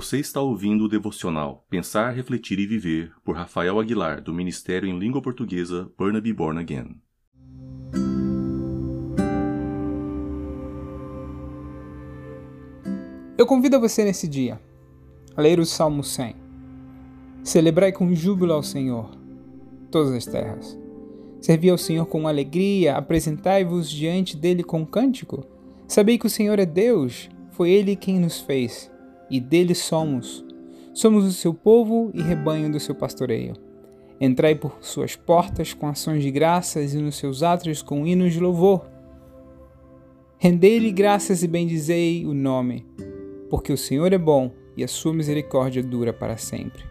Você está ouvindo o devocional Pensar, Refletir e Viver por Rafael Aguilar, do Ministério em Língua Portuguesa Burnaby Born Again. Eu convido você nesse dia a ler o Salmo 100. Celebrai com júbilo ao Senhor todas as terras. Servi ao Senhor com alegria, apresentai-vos diante dele com cântico. Sabei que o Senhor é Deus, foi ele quem nos fez, e dele somos. Somos o seu povo e rebanho do seu pastoreio. Entrai por suas portas com ações de graças e nos seus átrios com hinos de louvor. Rendei-lhe graças e bendizei o nome, porque o Senhor é bom e a sua misericórdia dura para sempre,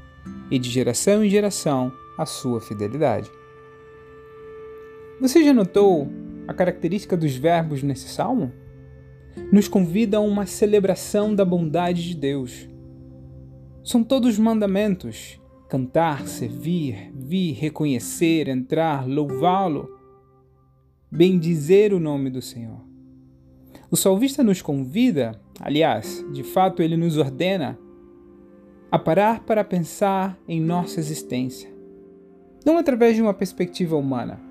e de geração em geração a sua fidelidade. Você já notou a característica dos verbos nesse salmo? Nos convida a uma celebração da bondade de Deus. São todos mandamentos: cantar, servir, vir, reconhecer, entrar, louvá-lo, bendizer o nome do Senhor. O salvista nos convida, aliás, de fato ele nos ordena, a parar para pensar em nossa existência. Não através de uma perspectiva humana,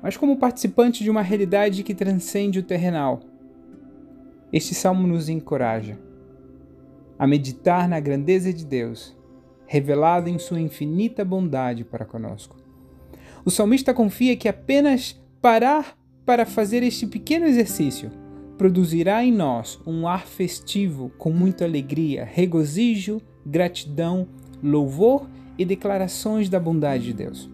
mas como participante de uma realidade que transcende o terrenal. Este salmo nos encoraja a meditar na grandeza de Deus, revelada em sua infinita bondade para conosco. O salmista confia que apenas parar para fazer este pequeno exercício produzirá em nós um ar festivo com muita alegria, regozijo, gratidão, louvor e declarações da bondade de Deus.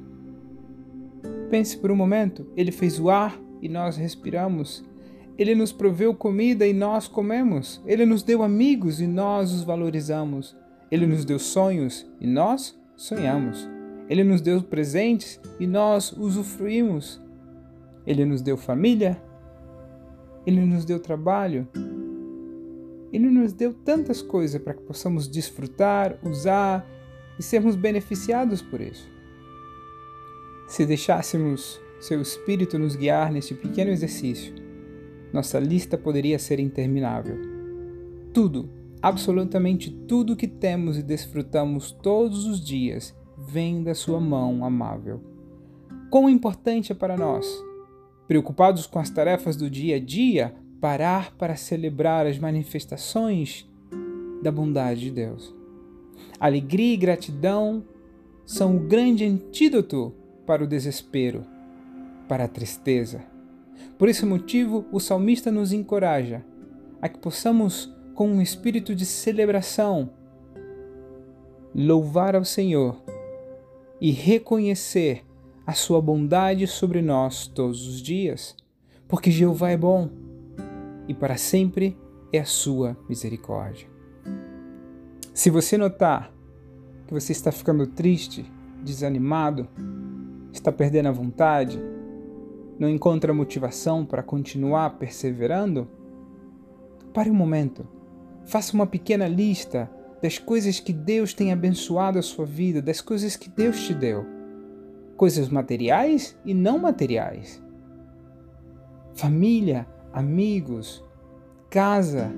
Pense por um momento: Ele fez o ar e nós respiramos. Ele nos proveu comida e nós comemos. Ele nos deu amigos e nós os valorizamos. Ele nos deu sonhos e nós sonhamos. Ele nos deu presentes e nós usufruímos. Ele nos deu família. Ele nos deu trabalho. Ele nos deu tantas coisas para que possamos desfrutar, usar e sermos beneficiados por isso. Se deixássemos seu espírito nos guiar neste pequeno exercício, nossa lista poderia ser interminável. Tudo, absolutamente tudo que temos e desfrutamos todos os dias vem da sua mão amável. Quão importante é para nós, preocupados com as tarefas do dia a dia, parar para celebrar as manifestações da bondade de Deus. Alegria e gratidão são o grande antídoto para o desespero, para a tristeza. Por esse motivo, o salmista nos encoraja a que possamos, com um espírito de celebração, louvar ao Senhor e reconhecer a sua bondade sobre nós todos os dias, porque Jeová é bom e para sempre é a sua misericórdia. Se você notar que você está ficando triste, desanimado, está perdendo a vontade, não encontra motivação para continuar perseverando, pare um momento. Faça uma pequena lista das coisas que Deus tem abençoado a sua vida, das coisas que Deus te deu. Coisas materiais e não materiais. Família, amigos, casa,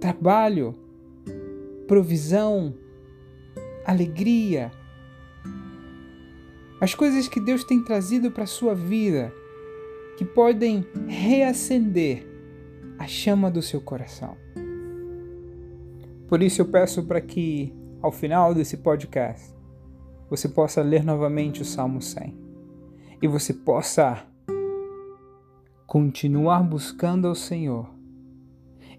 trabalho, provisão, alegria, as coisas que Deus tem trazido para a sua vida, que podem reacender a chama do seu coração. Por isso eu peço para que, ao final desse podcast, você possa ler novamente o Salmo 100 e você possa continuar buscando ao Senhor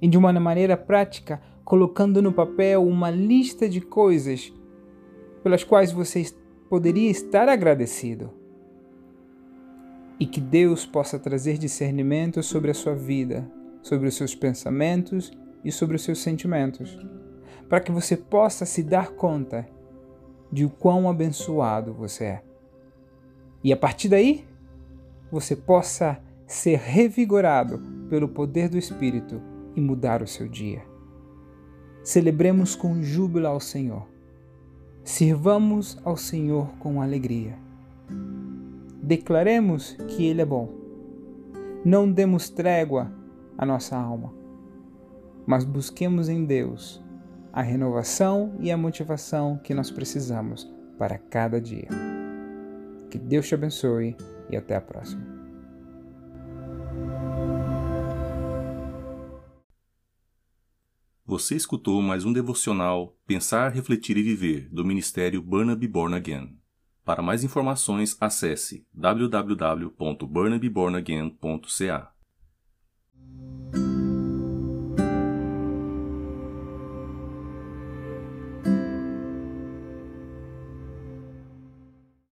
e de uma maneira prática colocando no papel uma lista de coisas pelas quais você poderia estar agradecido. E que Deus possa trazer discernimento sobre a sua vida, sobre os seus pensamentos e sobre os seus sentimentos, para que você possa se dar conta de o quão abençoado você é. E a partir daí, você possa ser revigorado pelo poder do Espírito e mudar o seu dia. Celebremos com júbilo ao Senhor Sirvamos ao Senhor com alegria. Declaremos que Ele é bom. Não demos trégua à nossa alma, mas busquemos em Deus a renovação e a motivação que nós precisamos para cada dia. Que Deus te abençoe e até a próxima. Você escutou mais um devocional Pensar, Refletir e Viver do Ministério Burnaby Born Again. Para mais informações, acesse www.burnabybornagain.ca.